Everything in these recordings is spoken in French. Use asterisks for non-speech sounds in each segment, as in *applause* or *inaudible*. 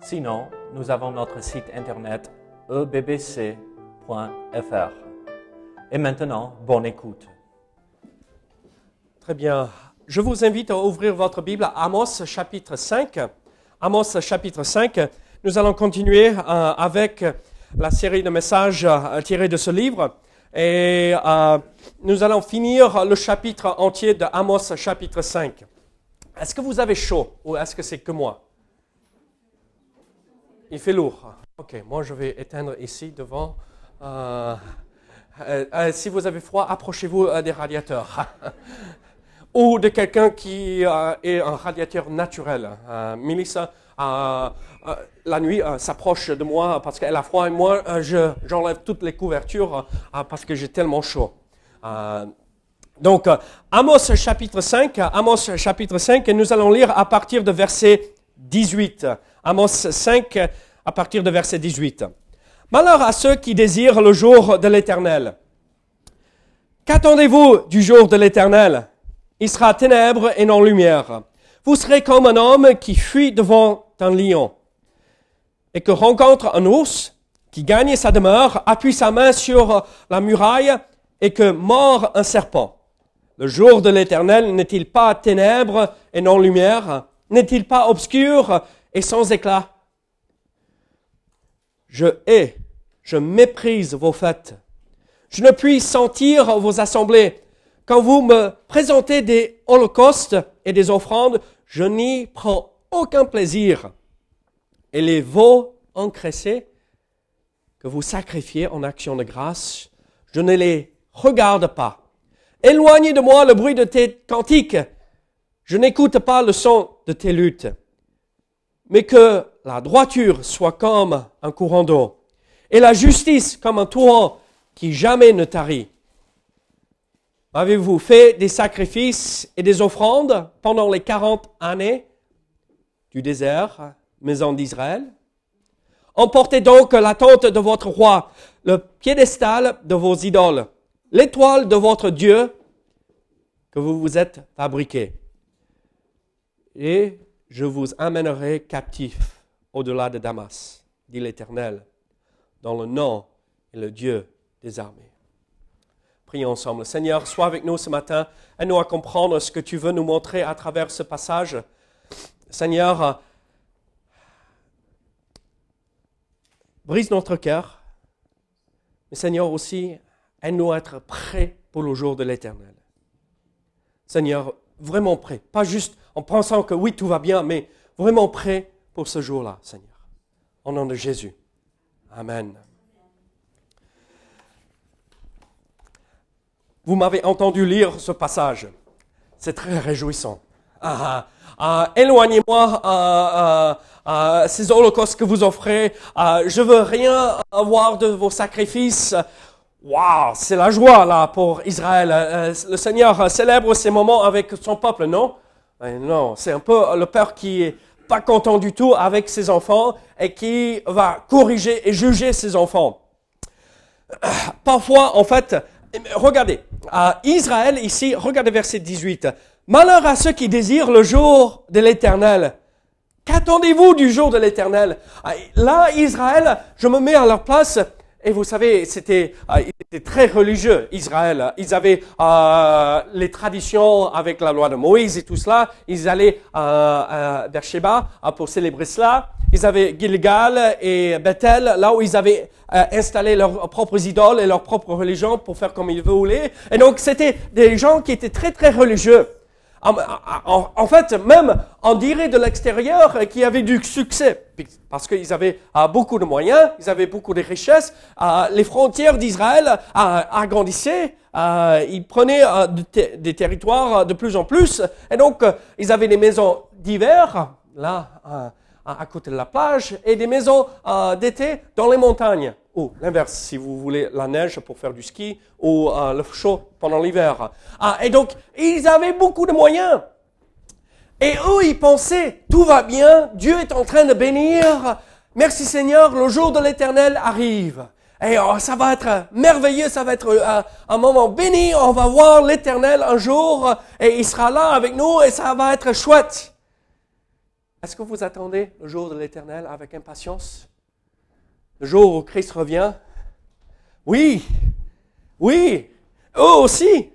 Sinon, nous avons notre site internet ebbc.fr. Et maintenant, bonne écoute. Très bien. Je vous invite à ouvrir votre Bible à Amos chapitre 5. Amos chapitre 5. Nous allons continuer euh, avec la série de messages euh, tirés de ce livre. Et euh, nous allons finir le chapitre entier de Amos chapitre 5. Est-ce que vous avez chaud ou est-ce que c'est que moi? Il fait lourd. Ok, moi je vais éteindre ici devant. Euh, euh, euh, si vous avez froid, approchez-vous des radiateurs. *laughs* ou de quelqu'un qui est un radiateur naturel. Melissa, la nuit, s'approche de moi parce qu'elle a froid et moi, j'enlève toutes les couvertures parce que j'ai tellement chaud. Donc, Amos chapitre 5, Amos chapitre 5, et nous allons lire à partir de verset 18. Amos 5, à partir de verset 18. Malheur à ceux qui désirent le jour de l'Éternel. Qu'attendez-vous du jour de l'Éternel? Il sera ténèbres et non lumière. Vous serez comme un homme qui fuit devant un lion et que rencontre un ours qui gagne sa demeure, appuie sa main sur la muraille et que mord un serpent. Le jour de l'Éternel n'est-il pas ténèbres et non lumière? N'est-il pas obscur et sans éclat? Je hais, je méprise vos fêtes. Je ne puis sentir vos assemblées. Quand vous me présentez des holocaustes et des offrandes, je n'y prends aucun plaisir. Et les veaux encressés que vous sacrifiez en action de grâce, je ne les regarde pas. Éloignez de moi le bruit de tes cantiques. Je n'écoute pas le son de tes luttes. Mais que la droiture soit comme un courant d'eau et la justice comme un torrent qui jamais ne tarit. Avez-vous fait des sacrifices et des offrandes pendant les quarante années du désert, maison d'Israël? Emportez donc la tente de votre roi, le piédestal de vos idoles l'étoile de votre Dieu que vous vous êtes fabriqué. Et je vous amènerai captif au-delà de Damas, dit l'Éternel, dans le nom et le Dieu des armées. Prions ensemble. Seigneur, sois avec nous ce matin. Aide-nous à comprendre ce que tu veux nous montrer à travers ce passage. Seigneur, brise notre cœur. Mais Seigneur aussi, Aide-nous à être prêts pour le jour de l'éternel. Seigneur, vraiment prêt. Pas juste en pensant que oui, tout va bien, mais vraiment prêt pour ce jour-là, Seigneur. Au nom de Jésus. Amen. Vous m'avez entendu lire ce passage. C'est très réjouissant. Ah, ah, ah éloignez-moi ces holocaustes que vous offrez. je veux rien avoir de vos sacrifices. Waouh, c'est la joie là pour Israël. Euh, le Seigneur célèbre ces moments avec son peuple, non? Non, c'est un peu le père qui est pas content du tout avec ses enfants et qui va corriger et juger ses enfants. *clears throat* Parfois, en fait, regardez, Israël ici, regardez verset 18. Malheur à ceux qui désirent le jour de l'éternel. Qu'attendez-vous du jour de l'éternel? Là, Israël, je me mets à leur place, et vous savez, c'était euh, très religieux, Israël. Ils avaient euh, les traditions avec la loi de Moïse et tout cela. Ils allaient euh, euh Sheba euh, pour célébrer cela. Ils avaient Gilgal et Bethel, là où ils avaient installé leurs propres idoles et leur propre religion pour faire comme ils voulaient. Et donc, c'était des gens qui étaient très, très religieux. En, fait, même on dirait de l'extérieur qu'il y avait du succès, parce qu'ils avaient euh, beaucoup de moyens, ils avaient beaucoup de richesses, euh, les frontières d'Israël euh, agrandissaient, ils prenaient des territoires de plus en plus, et donc ils avaient des maisons d'hiver, là, à, côté de la plage et des maisons euh, d'été dans les montagnes. Ou l'inverse, si vous voulez la neige pour faire du ski ou euh, le chaud pendant l'hiver. Ah, et donc, ils avaient beaucoup de moyens. Et eux, ils pensaient, tout va bien, Dieu est en train de bénir. Merci Seigneur, le jour de l'éternel arrive. Et oh, ça va être merveilleux, ça va être euh, un moment béni, on va voir l'éternel un jour et il sera là avec nous et ça va être chouette. Est-ce que vous attendez le jour de l'éternel avec impatience? Le jour où Christ revient? Oui, oui, eux aussi.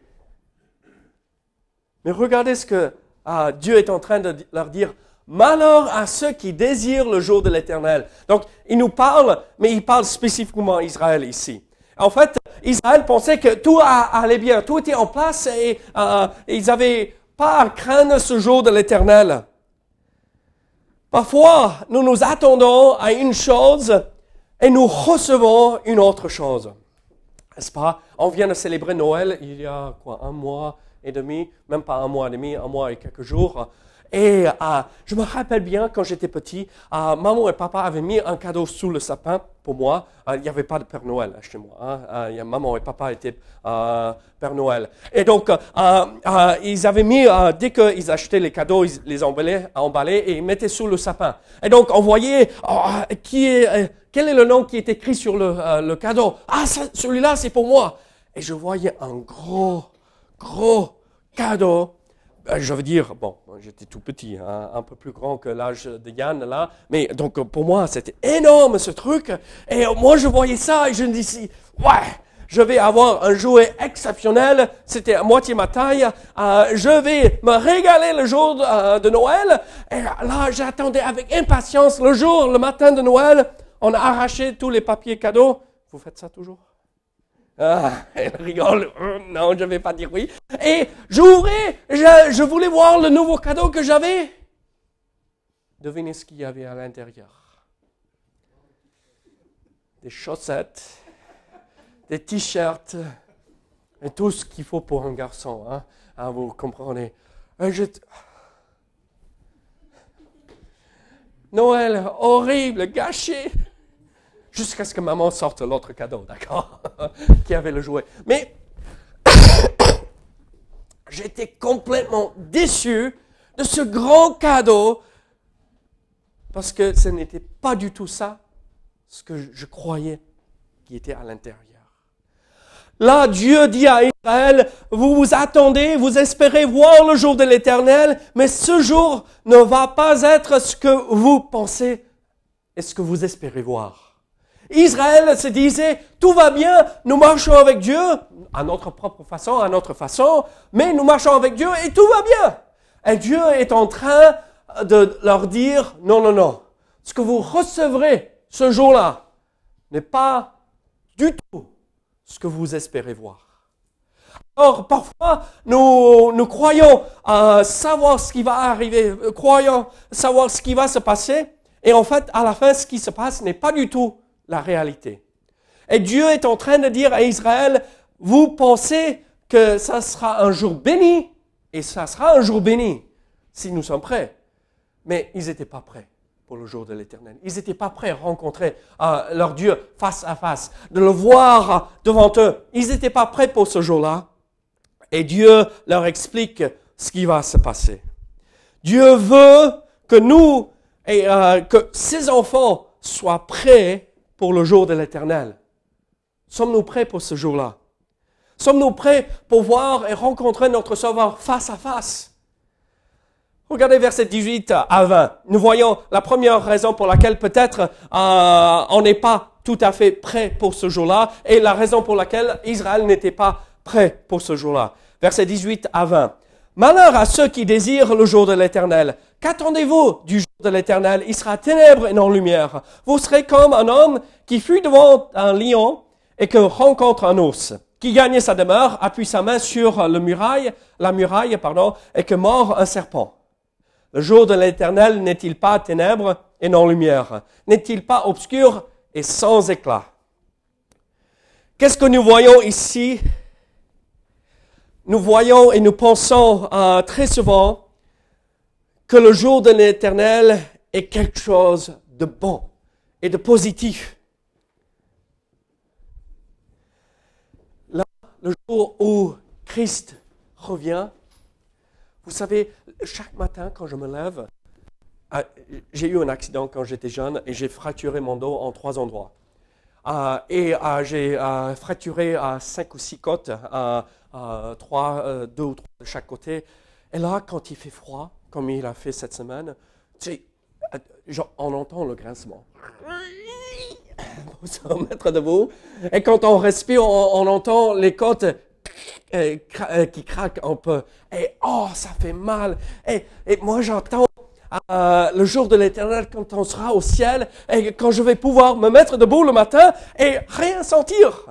Mais regardez ce que ah, Dieu est en train de leur dire. Malheur à ceux qui désirent le jour de l'éternel. Donc, il nous parle, mais il parle spécifiquement à Israël ici. En fait, Israël pensait que tout allait bien, tout était en place et euh, ils n'avaient pas à craindre ce jour de l'éternel. Parfois, nous nous attendons à une chose et nous recevons une autre chose. N'est-ce pas? On vient de célébrer Noël il y a quoi, un mois et demi, même pas un mois et demi, un mois et quelques jours. Et euh, je me rappelle bien quand j'étais petit, euh, maman et papa avaient mis un cadeau sous le sapin pour moi. Euh, il n'y avait pas de Père Noël chez moi. Hein. maman et papa étaient Père Noël. Et donc, ils avaient mis, dès qu'ils achetaient les cadeaux, ils les emballaient, et ils mettaient sous le sapin. Et donc, on voyait qui est, quel est le nom qui est écrit sur le, cadeau? Ah, celui-là, c'est pour moi. Et je voyais un gros, gros cadeau je veux dire, bon, j'étais tout petit, hein, un peu plus grand que l'âge de Yann là, mais donc pour moi c'était énorme ce truc. Et moi je voyais ça et je me disais, ouais, je vais avoir un jouet exceptionnel, c'était à moitié ma taille, euh, je vais me régaler le jour de, euh, de Noël. Et là j'attendais avec impatience le jour, le matin de Noël. On a arraché tous les papiers cadeaux. Vous faites ça toujours? Ah, elle rigole. Non, je ne vais pas dire oui. Et j'ouvrais, je, voulais voir le nouveau cadeau que j'avais. Devinez ce qu'il y avait à l'intérieur. Des chaussettes, des t-shirts, et tout ce qu'il faut pour un garçon. Hein? Ah, vous comprenez. Je... Noël horrible, gâché jusqu'à ce que maman sorte l'autre cadeau, d'accord, *laughs* qui avait le jouet. Mais *coughs* j'étais complètement déçu de ce grand cadeau parce que ce n'était pas du tout ça ce que je croyais qui était à l'intérieur. Là, Dieu dit à Israël, vous vous attendez, vous espérez voir le jour de l'éternel, mais ce jour ne va pas être ce que vous pensez et ce que vous espérez voir. Israël se disait, tout va bien, nous marchons avec Dieu, à notre propre façon, à notre façon, mais nous marchons avec Dieu et tout va bien. Et Dieu est en train de leur dire, non, non, non, ce que vous recevrez ce jour-là n'est pas du tout ce que vous espérez voir. Or, parfois, nous, nous croyons euh, savoir ce qui va arriver, euh, croyons savoir ce qui va se passer, et en fait, à la fin, ce qui se passe n'est pas du tout la réalité. Et Dieu est en train de dire à Israël, vous pensez que ça sera un jour béni, et ça sera un jour béni, si nous sommes prêts. Mais ils n'étaient pas prêts pour le jour de l'éternel. Ils n'étaient pas prêts à rencontrer leur Dieu face à face, de le voir devant eux. Ils n'étaient pas prêts pour ce jour-là. Et Dieu leur explique ce qui va se passer. Dieu veut que nous et euh, que ses enfants soient prêts pour le jour de l'éternel Sommes-nous prêts pour ce jour-là? Sommes-nous prêts pour voir et rencontrer notre Sauveur face à face? Regardez verset 18 à 20. Nous voyons la première raison pour laquelle peut-être euh, on n'est pas tout à fait prêt pour ce jour-là et la raison pour laquelle Israël n'était pas prêt pour ce jour-là. Verset 18 à 20. Malheur à ceux qui désirent le jour de l'éternel. Qu'attendez-vous du jour de l'éternel? Il sera ténèbres et non lumière. Vous serez comme un homme qui fut devant un lion et que rencontre un ours, qui gagne sa demeure, appuie sa main sur le muraille, la muraille, pardon, et que mord un serpent. Le jour de l'éternel n'est-il pas ténèbres et non lumière? N'est-il pas obscur et sans éclat? Qu'est-ce que nous voyons ici nous voyons et nous pensons euh, très souvent que le jour de l'éternel est quelque chose de bon et de positif. Là, le jour où Christ revient, vous savez, chaque matin quand je me lève, ah, j'ai eu un accident quand j'étais jeune et j'ai fracturé mon dos en trois endroits. Euh, et euh, j'ai euh, fracturé cinq ou six côtes, trois, deux ou trois de chaque côté. Et là, quand il fait froid, comme il a fait cette semaine, on entend le grincement. Pour se remettre debout. Et quand on respire, on, entend les côtes qui craquent un peu. Et oh, ça fait mal. Et, et moi, j'entends euh, le jour de l'éternel, quand on sera au ciel, et quand je vais pouvoir me mettre debout le matin et rien sentir.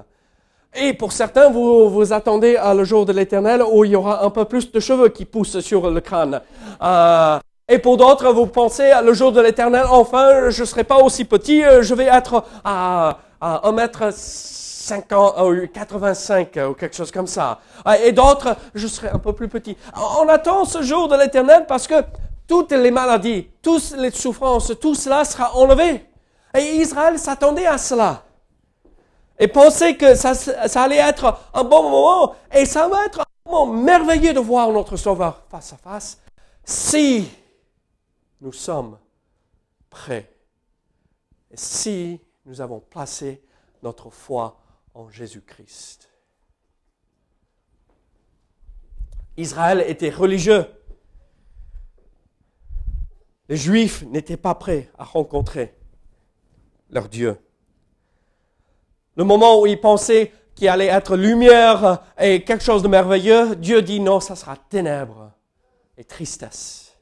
Et pour certains, vous vous attendez à le jour de l'éternel où il y aura un peu plus de cheveux qui poussent sur le crâne. Euh, et pour d'autres, vous pensez à le jour de l'éternel, enfin, je ne serai pas aussi petit, euh, je vais être à, à 1 mètre 50, 85 ou quelque chose comme ça. Et d'autres, je serai un peu plus petit. On attend ce jour de l'éternel parce que toutes les maladies, toutes les souffrances, tout cela sera enlevé. Et Israël s'attendait à cela. Et pensait que ça, allait être un bon moment. Et ça va être un moment merveilleux de voir notre Sauveur face à face. Si nous sommes prêts. Et si nous avons placé notre foi en Jésus-Christ. Israël était religieux. Les Juifs n'étaient pas prêts à rencontrer leur Dieu. Le moment où ils pensaient qu'il allait être lumière et quelque chose de merveilleux, Dieu dit non, ça sera ténèbres et tristesse.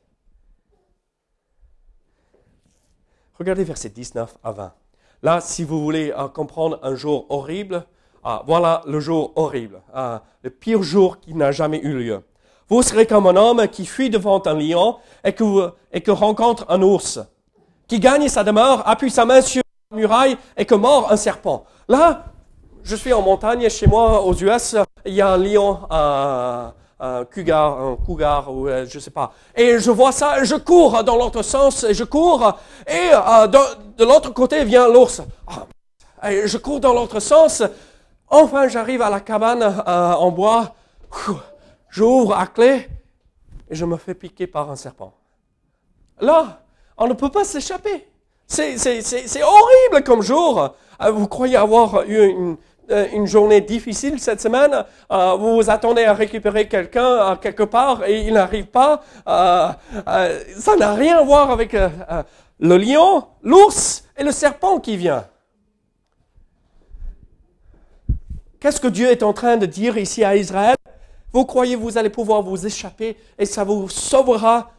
Regardez verset 19 à 20. Là, si vous voulez euh, comprendre un jour horrible, ah, voilà le jour horrible, ah, le pire jour qui n'a jamais eu lieu. Vous serez comme un homme qui fuit devant un lion et que, rencontre un ours, qui gagne sa demeure, appuie sa main sur la muraille et que mord un serpent. Là, je suis en montagne chez moi aux US, il y a un lion, un, cougar, un cougar ou euh, je sais pas. Et je vois ça, je cours dans l'autre sens, et je cours, et euh, de, l'autre côté vient l'ours. Ah, je cours dans l'autre sens. Enfin, j'arrive à la cabane euh, en bois j'ouvre à clé et je me fais piquer par un serpent. Là, on ne peut pas s'échapper. C'est horrible comme jour. Euh, vous croyez avoir eu une, euh, journée difficile cette semaine, euh, vous vous attendez à récupérer quelqu'un quelque part et il n'arrive pas. ça n'a rien à voir avec le lion, l'ours et le serpent qui vient. Qu'est-ce que Dieu est en train de dire ici à Israël? Vous croyez vous allez pouvoir vous échapper et ça vous sauvera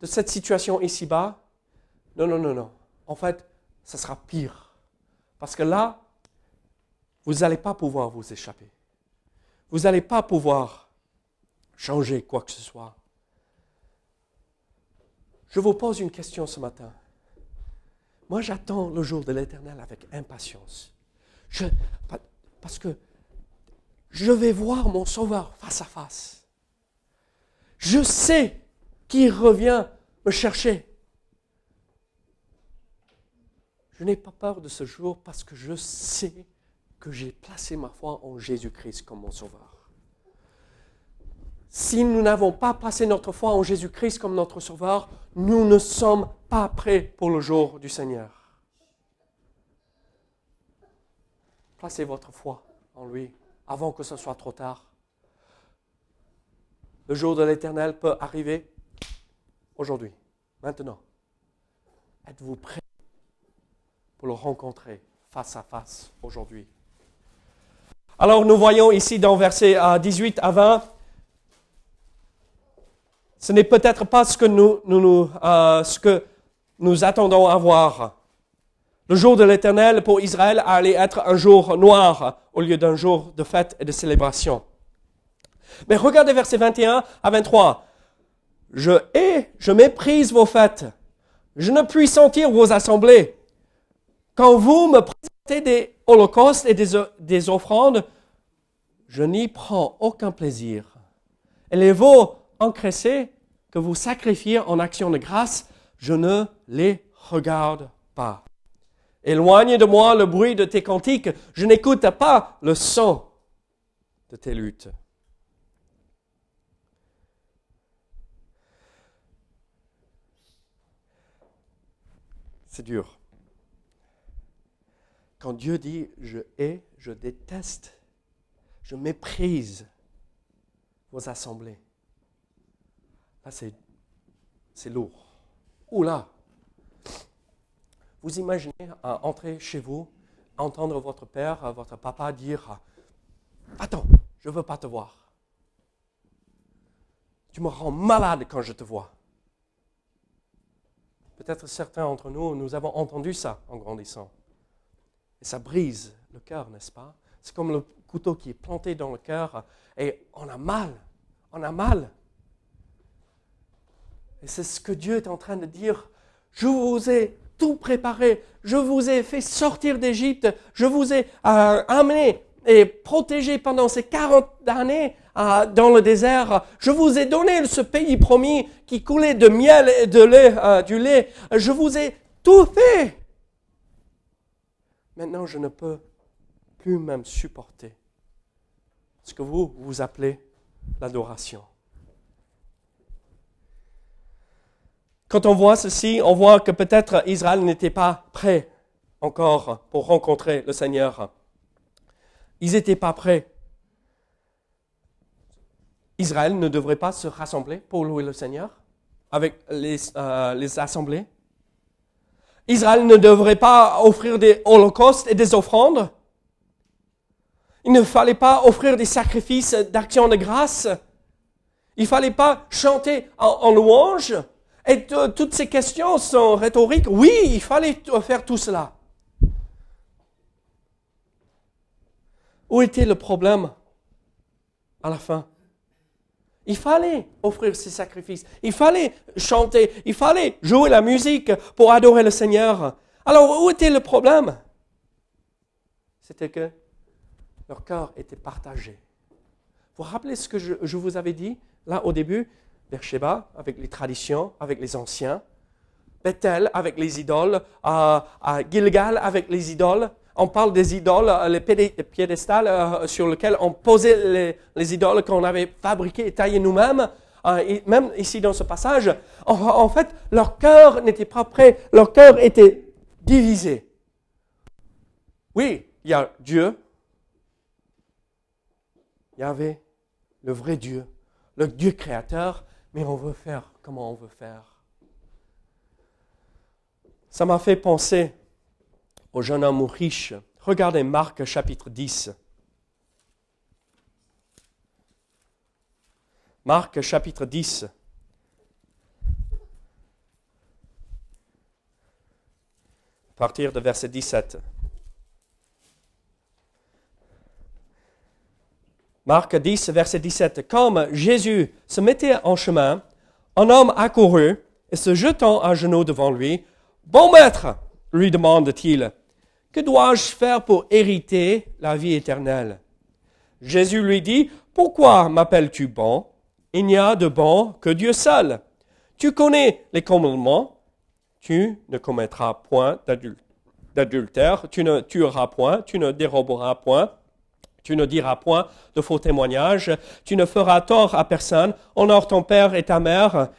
de cette situation ici-bas Non, non, non, non. En fait, ça sera pire. Parce que là, vous n'allez pas pouvoir vous échapper. Vous n'allez pas pouvoir changer quoi que ce soit. Je vous pose une question ce matin. Moi, j'attends le jour de l'éternel avec impatience. Parce que je vais voir mon Sauveur face à face. Je sais qu'il revient me chercher. Je n'ai pas peur de ce jour parce que je sais que j'ai placé ma foi en Jésus-Christ comme mon Sauveur. Si nous n'avons pas placé notre foi en Jésus-Christ comme notre Sauveur, nous ne sommes pas prêts pour le jour du Seigneur. Placez votre foi en lui avant que ce soit trop tard. Le jour de l'éternel peut arriver aujourd'hui, maintenant. Êtes-vous prêt pour le rencontrer face à face aujourd'hui? Alors nous voyons ici dans versets 18 à 20, ce n'est peut-être pas ce que nous, nous, euh, ce que nous attendons à voir. Le jour de l'éternel pour Israël allait être un jour noir au lieu d'un jour de fête et de célébration. Mais regardez versets 21 à 23. Je hais, je méprise vos fêtes. Je ne puis sentir vos assemblées. Quand vous me présentez des holocaustes et des, des offrandes, je n'y prends aucun plaisir. Et les veaux engraissés que vous sacrifiez en action de grâce je ne les regarde pas. Éloigne de moi le bruit de tes cantiques, je n'écoute pas le son de tes luttes. C'est dur. Quand Dieu dit je hais, je déteste, je méprise vos assemblées, là c'est, lourd. Oula! Vous imaginez entrer chez vous, entendre votre père, votre papa dire Attends, je ne veux pas te voir. Tu me rends malade quand je te vois. Peut-être certains d'entre nous, nous avons entendu ça en grandissant. Et ça brise le cœur, n'est-ce pas? C'est comme le couteau qui est planté dans le cœur et on a mal. On a mal. Et c'est ce que Dieu est en train de dire. Je vous ai tout préparé. Je vous ai fait sortir d'Égypte. Je vous ai euh, amené et protégé pendant ces 40 années euh, dans le désert. Je vous ai donné ce pays promis qui coulait de miel et de lait, euh, du lait. Je vous ai tout fait. Maintenant, je ne peux plus même supporter ce que vous, vous appelez l'adoration. Quand on voit ceci, on voit que peut-être Israël n'était pas prêt encore pour rencontrer le Seigneur. Ils n'étaient pas prêts. Israël ne devrait pas se rassembler pour louer le Seigneur avec les, euh, les assemblées. Israël ne devrait pas offrir des holocaustes et des offrandes. Il ne fallait pas offrir des sacrifices d'action de grâce. Il ne fallait pas chanter en louange. Et toutes ces questions sont rhétoriques. Oui, il fallait faire tout cela. Où était le problème à la fin? Il fallait offrir ces sacrifices, il fallait chanter, il fallait jouer la musique pour adorer le Seigneur. Alors où était le problème? C'était que leur cœur était partagé. Vous vous rappelez ce que je, je vous avais dit là au début? Beersheba avec les traditions, avec les anciens, Bethel avec les idoles, à, Gilgal avec les idoles. On parle des idoles, euh, les piédestals euh, sur lesquels on posait les, idoles qu'on avait fabriquées et taillées nous-mêmes. Euh, même ici dans ce passage, en, fait, leur cœur n'était pas prêt, leur cœur était divisé. Oui, il y a Dieu, il y avait le vrai Dieu, le Dieu créateur, mais on veut faire comment on veut faire. Ça m'a fait penser au jeune homme riche. Regardez Marc chapitre 10. Marc chapitre 10. À partir de verset 17. Marc 10, verset 17. Comme Jésus se mettait en chemin, un homme accourut et se jetant à genoux devant lui, Bon maître, lui demande-t-il, que dois-je faire pour hériter la vie éternelle? Jésus lui dit, Pourquoi m'appelles-tu bon? Il n'y a de bon que Dieu seul. Tu connais les commandements. Tu ne commettras point d'adultère, tu ne tueras point, tu ne déroberas point, tu ne diras point de faux témoignages, tu ne feras tort à personne, honore ton père et ta mère.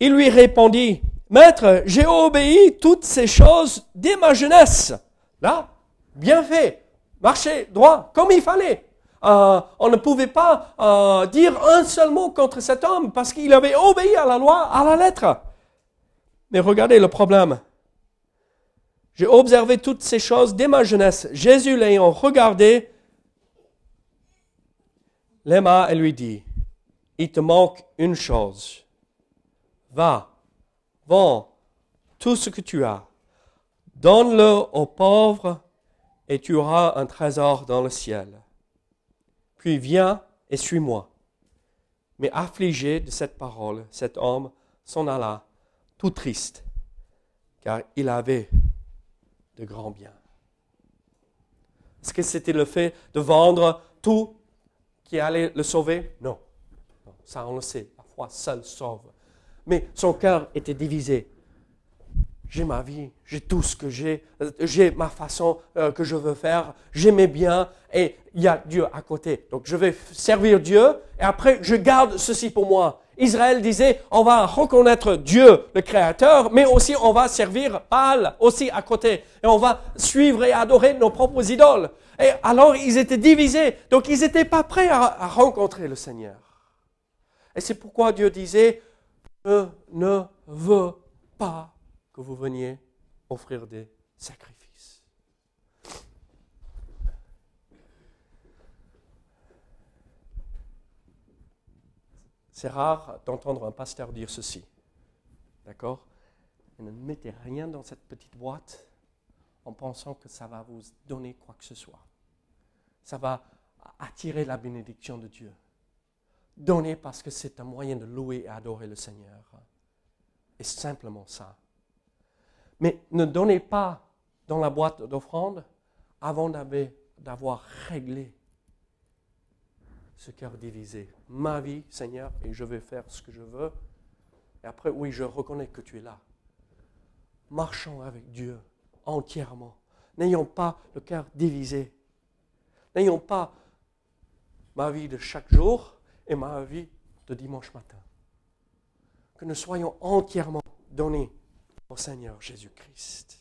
Il lui répondit, Maître, j'ai obéi toutes ces choses dès ma jeunesse. Là, bien fait, marché droit, comme il fallait. Euh, on ne pouvait pas euh, dire un seul mot contre cet homme parce qu'il avait obéi à la loi à la lettre. Mais regardez le problème. J'ai observé toutes ces choses dès ma jeunesse. Jésus l'ayant regardé, et lui dit, il te manque une chose. Va, vends tout ce que tu as, donne-le aux pauvres et tu auras un trésor dans le ciel. Puis viens et suis-moi. Mais affligé de cette parole, cet homme s'en alla tout triste, car il avait de grands biens. Est-ce que c'était le fait de vendre tout qui allait le sauver? Non. Ça, on le sait. La foi seule sauve. Mais son cœur était divisé. j'ai ma vie, j'ai tout ce que j'ai, euh, j'ai ma façon euh, que je veux faire, j'ai mes biens et il y a Dieu à côté. Donc je vais servir Dieu et après je garde ceci pour moi. Israël disait, on va reconnaître Dieu, le Créateur, mais aussi on va servir Baal aussi à côté. Et on va suivre et adorer nos propres idoles. Et alors ils étaient divisés. Donc ils n'étaient pas prêts à, rencontrer le Seigneur. Et c'est pourquoi Dieu disait, je ne veux pas que vous veniez offrir des sacrifices. C'est rare d'entendre un pasteur dire ceci. D'accord? Ne mettez rien dans cette petite boîte en pensant que ça va vous donner quoi que ce soit. Ça va attirer la bénédiction de Dieu. Donnez parce que c'est un moyen de louer et adorer le Seigneur. Et simplement ça. Mais ne donnez pas dans la boîte d'offrande avant d'avoir réglé ce cœur divisé. Ma vie, Seigneur, et je vais faire ce que je veux. Et après, oui, je reconnais que tu es là. Marchons avec Dieu entièrement. N'ayons pas le cœur divisé. N'ayons pas ma vie de chaque jour et ma vie de dimanche matin. Que nous soyons entièrement donnés au Seigneur Jésus-Christ.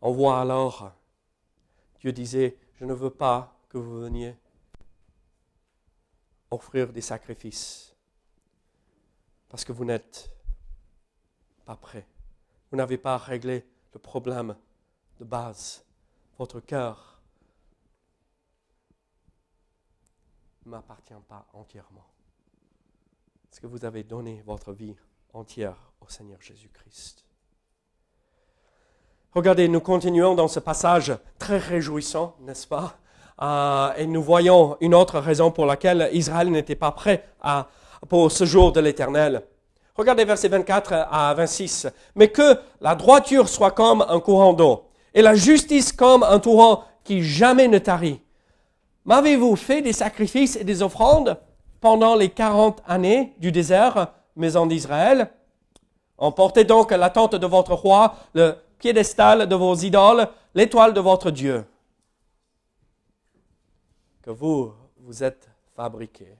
On voit alors, Dieu disait, je ne veux pas que vous veniez offrir des sacrifices parce que vous n'êtes pas prêts. Vous n'avez pas réglé le problème de base. Votre cœur ne m'appartient pas entièrement. Est-ce que vous avez donné votre vie entière au Seigneur Jésus-Christ? Regardez, nous continuons dans ce passage très réjouissant, n'est-ce pas? Euh, Et nous voyons une autre raison pour laquelle Israël n'était pas prêt pour ce jour de l'Éternel. Regardez versets 24 à 26. Mais que la droiture soit comme un courant d'eau, et la justice comme un torrent qui jamais ne tarit. M'avez-vous fait des sacrifices et des offrandes pendant les quarante années du désert, maison d'Israël? Emportez donc la tente de votre roi, le piédestal de vos idoles, l'étoile de votre Dieu, que vous vous êtes fabriqué.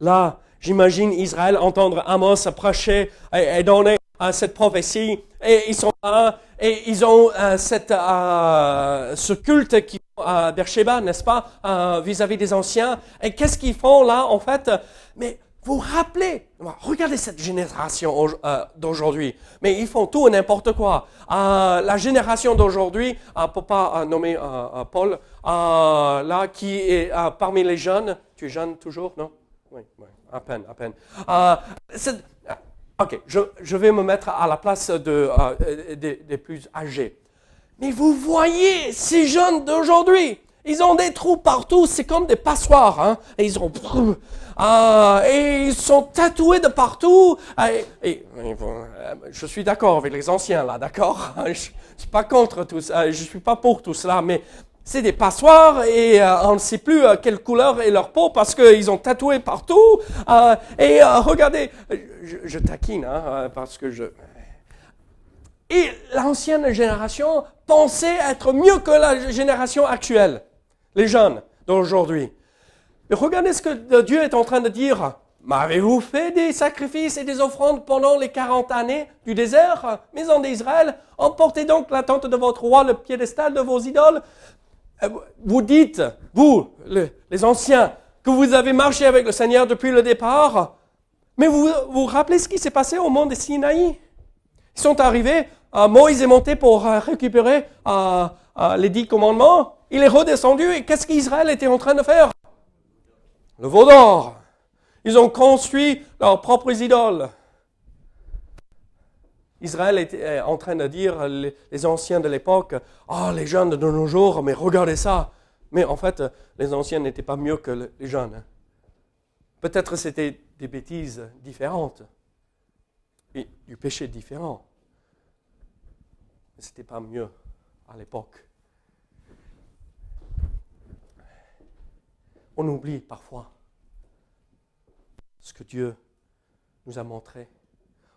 Là, j'imagine Israël entendre Amos prêcher et, donner à cette prophétie, et ils sont là, et ils ont euh, cette, euh, ce culte qui à Beersheba, n'est-ce pas, euh, vis-à-vis des anciens. Et qu'est-ce qu'ils font là, en fait? Mais vous rappelez, regardez cette génération euh, d'aujourd'hui. Mais ils font tout et n'importe quoi. Euh, la génération d'aujourd'hui, euh, pour pas nommer Paul, là, qui est parmi les jeunes. Tu es jeune toujours, non? Oui, oui, à peine, à peine. ok, je, je, vais me mettre à la place de, des, plus âgés. Mais vous voyez ces jeunes d'aujourd'hui, ils ont des trous partout, c'est comme des passoires. Hein? Et ils ont... Ah, et ils sont tatoués de partout. Et, je suis d'accord avec les anciens là, d'accord? *laughs* Je ne suis pas contre tout ça, je suis pas pour tout cela, mais c'est des passoires et euh, on ne sait plus euh, quelle couleur est leur peau parce qu'ils ont tatoué partout. Euh, et regardez, je, taquine hein, parce que je, et l'ancienne génération pensait être mieux que la génération actuelle, les jeunes d'aujourd'hui. Regardez ce que Dieu est en train de dire. M'avez-vous fait des sacrifices et des offrandes pendant les 40 années du désert, maison d'Israël? Emportez donc la tente de votre roi, le piédestal de vos idoles. Euh, vous dites, vous, les anciens, que vous avez marché avec le Seigneur depuis le départ. Mais vous vous rappelez ce qui s'est passé au mont de Sinaï? Ils sont arrivés euh, Moïse est monté pour euh, récupérer euh, les dix commandements. Il est redescendu et qu'est-ce qu'Israël était en train de faire? Le veau d'or. Ils ont construit leurs propres idoles. Israël était en train de dire, les, anciens de l'époque, ah, les jeunes de nos jours, mais regardez ça. Mais en fait, les anciens n'étaient pas mieux que les jeunes. Peut-être c'était des bêtises différentes et du péché différent mais ce n'était pas mieux à l'époque. On oublie parfois ce que Dieu nous a montré.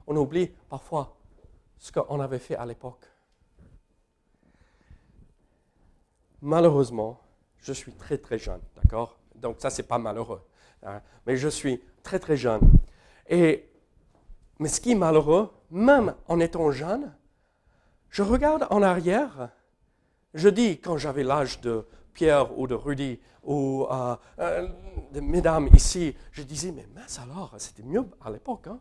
On oublie parfois ce qu'on avait fait à l'époque. Malheureusement, je suis très très jeune, d'accord? Donc ça, c'est pas malheureux. hein, Mais je suis très très jeune. Et, mais ce qui est malheureux, même en étant jeune, je regarde en arrière, je dis quand j'avais l'âge de Pierre ou de Rudy ou euh, euh, de mesdames ici, je disais, mais mince alors, c'était mieux à l'époque. hein.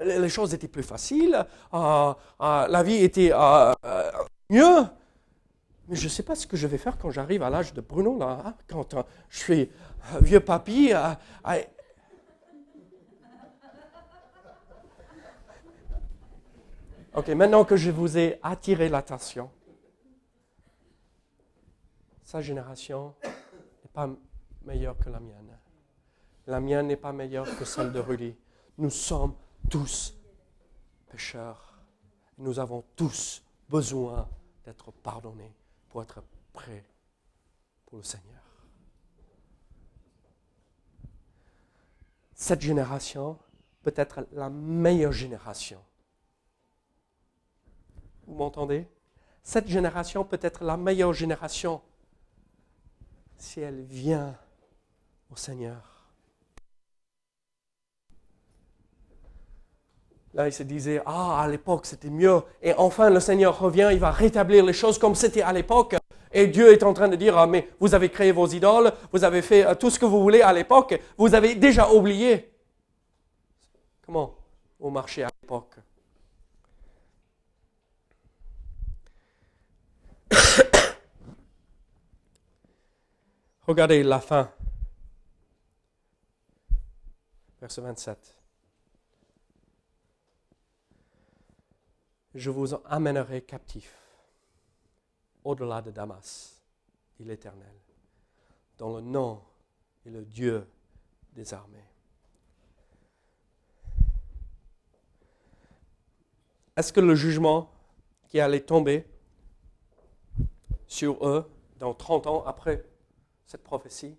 Les choses étaient plus faciles, euh, euh, la vie était euh, mieux. Mais je ne sais pas ce que je vais faire quand j'arrive à l'âge de Bruno, là, hein, quand je suis vieux papy. Ok, maintenant que je vous ai attiré l'attention, sa génération n'est pas meilleure que la mienne. La mienne n'est pas meilleure que celle de Rudy. Nous sommes tous pécheurs. Nous avons tous besoin d'être pardonnés pour être prêts pour le Seigneur. Cette génération peut être la meilleure génération. Vous m'entendez? Cette génération peut être la meilleure génération si elle vient au Seigneur. Là, il se disait, ah, à l'époque, c'était mieux. Et enfin, le Seigneur revient, il va rétablir les choses comme c'était à l'époque. Et Dieu est en train de dire, ah, mais vous avez créé vos idoles, vous avez fait euh, tout ce que vous voulez à l'époque, vous avez déjà oublié. Comment vous marchez à l'époque? *coughs* Regardez la fin. Verset 27. Je vous amènerai captifs au-delà de Damas, dit l'Éternel, dans le nom et le Dieu des armées. Est-ce que le jugement qui allait tomber sur eux dans 30 ans après cette prophétie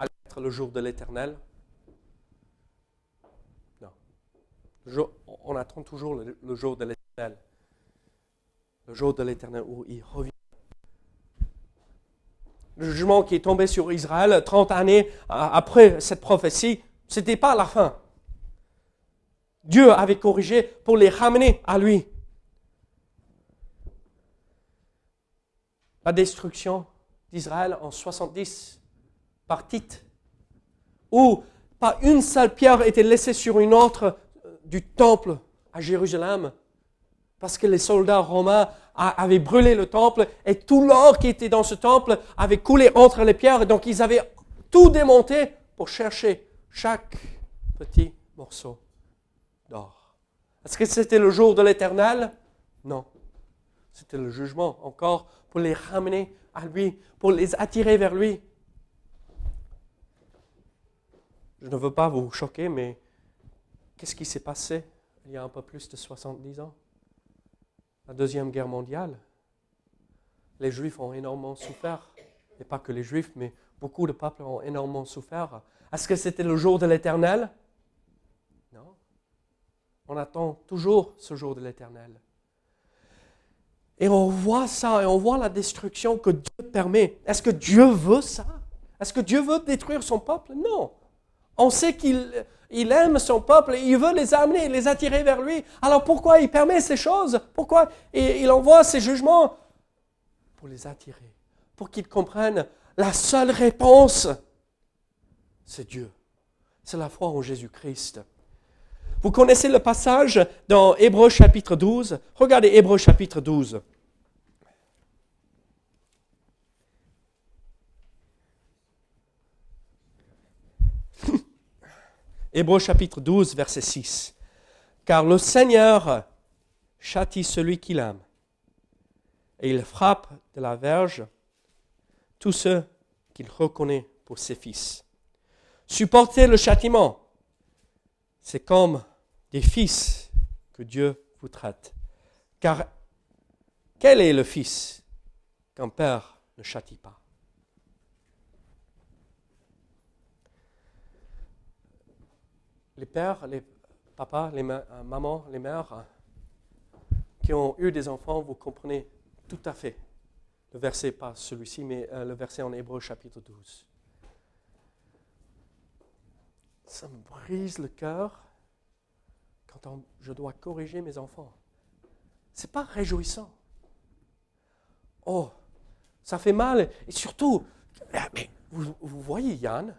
allait être le jour de l'Éternel? Non. On attend toujours le jour de l'Éternel. Jour de l'Éternel où il revient. Le jugement qui est tombé sur Israël 30 années a- après cette prophétie, ce n'était pas la fin. Dieu avait corrigé pour les ramener à lui. La destruction d'Israël en 70 par Tite, où pas une seule pierre était laissée sur une autre euh, du temple à Jérusalem, parce que les soldats romains a- avaient brûlé le temple et tout l'or qui était dans ce temple avait coulé entre les pierres, donc ils avaient tout démonté pour chercher chaque petit morceau d'or. Est-ce que c'était le jour de l'Éternel? Non. C'était le jugement encore pour les ramener à lui, pour les attirer vers lui. Je ne veux pas vous choquer, mais qu'est-ce qui s'est passé il y a un peu plus de 70 ans? La Deuxième Guerre mondiale. Les Juifs ont énormément souffert. Et pas que les Juifs, mais beaucoup de peuples ont énormément souffert. Est-ce que c'était le jour de l'Éternel? Non. On attend toujours ce jour de l'Éternel. Et on voit ça, et on voit la destruction que Dieu permet. Est-ce que Dieu veut ça? Est-ce que Dieu veut détruire son peuple? Non. On sait qu'il il aime son peuple et il veut les amener, les attirer vers lui. Alors pourquoi il permet ces choses? Pourquoi il envoie ces jugements? Pour les attirer, pour qu'ils comprennent la seule réponse, c'est Dieu. C'est la foi en Jésus-Christ. Vous connaissez le passage dans Hébreux chapitre 12 Regardez Hébreux chapitre 12. Hébreux chapitre 12, verset 6. Car le Seigneur châtie celui qu'il aime, et il frappe de la verge tous ceux qu'il reconnaît pour ses fils. Supportez le châtiment, c'est comme des fils que Dieu vous traite. Car quel est le fils qu'un père ne châtie pas? Les pères, les papas, les euh, mamans, les mères euh, qui ont eu des enfants, vous comprenez tout à fait le verset, pas celui-ci, mais euh, le verset en Hébreu chapitre 12. Ça me brise le cœur quand je dois corriger mes enfants. C'est pas réjouissant. Oh, ça fait mal. Et surtout, ah, mais vous voyez Yann,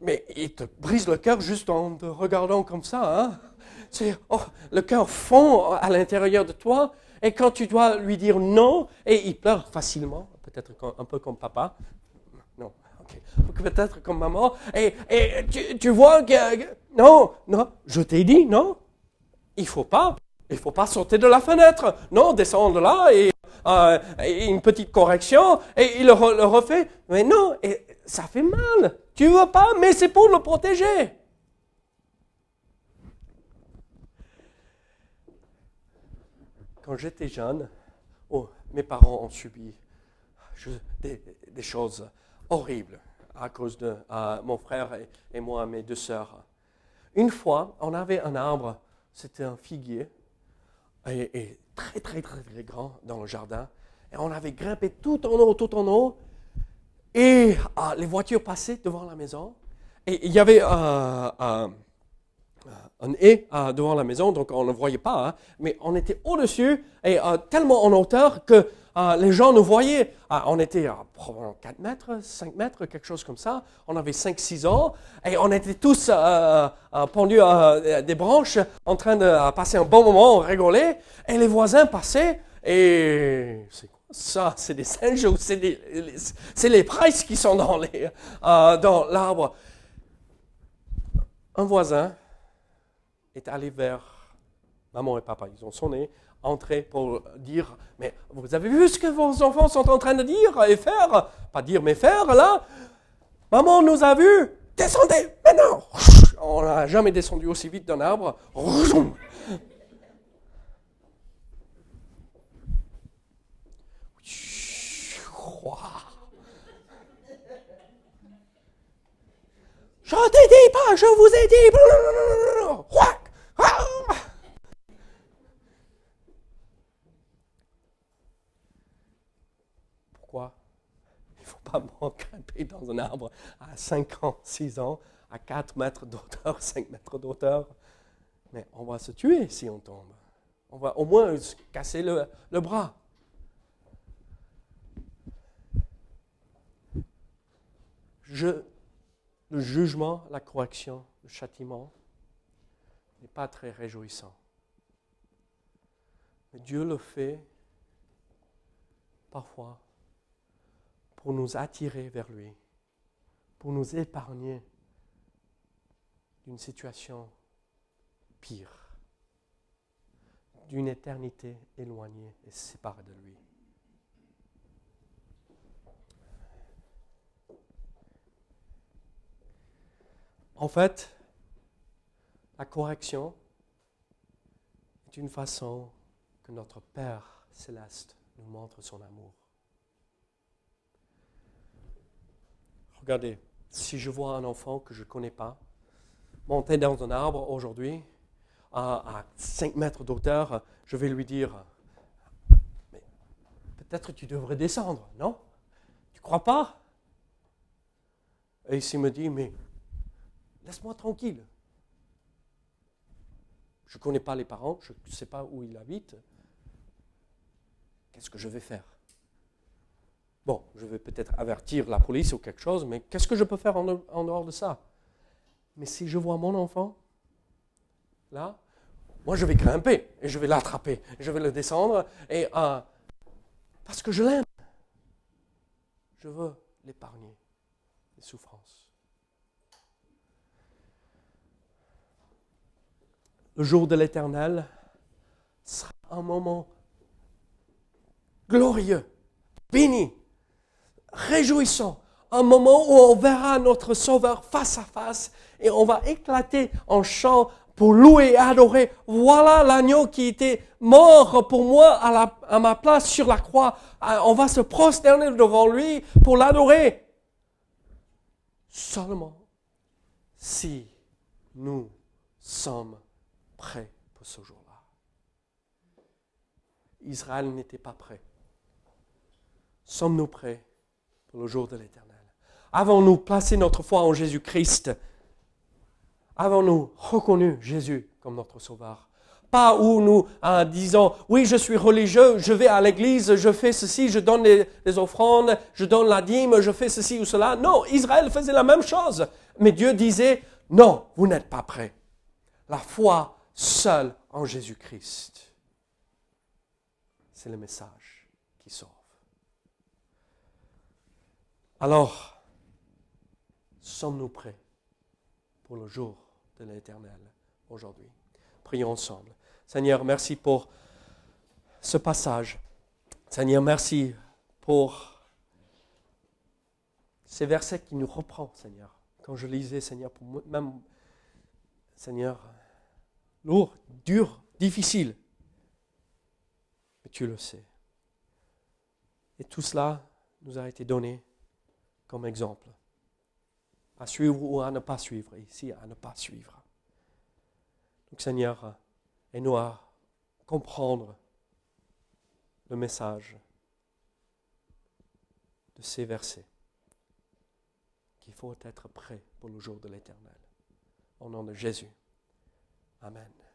mais il te brise le cœur juste en te regardant comme ça. Hein? Oh, le cœur fond à l'intérieur de toi. Et quand tu dois lui dire non, et il pleure facilement, peut-être un peu comme papa. Non, ok. Peut-être comme maman. Et, et tu, tu vois que, Non, non, je t'ai dit non. Il faut pas. Il faut pas sauter de la fenêtre. Non, descendre là et, euh, et une petite correction et il le, le refait. Mais non, et ça fait mal. Tu veux pas, mais c'est pour le protéger. Quand j'étais jeune, oh, mes parents ont subi des, choses horribles à cause de mon frère et, et moi, mes deux sœurs. Une fois, on avait un arbre, c'était un figuier, et, et très, très, très, très grand dans le jardin. Et on avait grimpé tout en haut, tout en haut. Et ah, les voitures passaient devant la maison. Et il y avait euh, euh, un haie euh, devant la maison, donc on ne voyait pas. hein. mais on était au-dessus et tellement en hauteur que les gens nous voyaient. Ah, on était à probablement 4 mètres, 5 mètres, quelque chose comme ça. On avait 5-6 ans et on était tous pendus à des branches en train de passer un bon moment, on rigolait. Et les voisins passaient et c'est ça C'est des singes ou c'est les, les prices qui sont euh, dans l'arbre. Un voisin est allé vers maman et papa. Ils ont sonné, entré pour dire, mais vous avez vu ce que vos enfants sont en train de dire et faire? Pas dire, mais faire là. Maman nous a vus. Descendez maintenant. On n'a jamais descendu aussi vite d'un arbre. Je t'ai dit pas, je vous ai dit. Pourquoi? Il ne faut pas m'encamper dans un arbre à 5 ans, 6 ans, à 4 mètres d'auteur, *laughs* 5 mètres d'auteur. Mais on va se tuer si on tombe. On va au moins se casser le bras. Je, le jugement, la correction, le châtiment n'est pas très réjouissant. Mais Dieu le fait parfois pour nous attirer vers lui, pour nous épargner d'une situation pire, d'une éternité éloignée et séparée de lui. En fait, la correction est une façon que notre Père céleste nous montre son amour. Regardez, si je vois un enfant que je ne connais pas monter dans un arbre aujourd'hui à, 5 mètres d'auteur, je vais lui dire, peut-être tu devrais descendre, non? Tu crois pas? Et s'il me dit, mais laisse-moi tranquille. Je ne connais pas les parents, je ne sais pas où ils habitent. Qu'est-ce que je vais faire? Bon, je vais peut-être avertir la police ou quelque chose, mais qu'est-ce que je peux faire en, dehors de ça? Mais si je vois mon enfant, là, moi je vais grimper et je vais l'attraper, je vais le descendre, et euh, parce que je l'aime, je veux l'épargner, les souffrances. Le jour de l'éternel sera un moment glorieux, béni, réjouissant, un moment où on verra notre Sauveur face à face et on va éclater en chant pour louer et adorer. Voilà l'agneau qui était mort pour moi à, à ma place sur la croix. On va se prosterner devant lui pour l'adorer. Seulement si nous sommes prêts pour ce jour-là. Israël n'était pas prêt. Sommes-nous prêts pour le jour de l'éternel? Avons-nous placé notre foi en Jésus-Christ? Avons-nous reconnu Jésus comme notre Sauveur? Pas où nous en disons, oui, je suis religieux, je vais à l'église, je fais ceci, je donne les, les offrandes, je donne la dîme, je fais ceci ou cela. Non, Israël faisait la même chose. Mais Dieu disait, non, vous n'êtes pas prêts. La foi seule en Jésus-Christ. C'est le message qui sauve. Alors, sommes-nous prêts pour le jour de l'éternel aujourd'hui? Prions ensemble. Seigneur, merci pour ce passage. Seigneur, merci pour ces versets qui nous reprend, Seigneur. Quand je lisais, Seigneur, pour moi, même, Seigneur, lourd, dur, difficile. Mais tu le sais. Et tout cela nous a été donné comme exemple. À suivre ou à ne pas suivre. Ici, à ne pas suivre. Donc Seigneur, aide-nous à comprendre le message de ces versets. Qu'il faut être prêt pour le jour de l'éternel. Au nom de Jésus. Amen.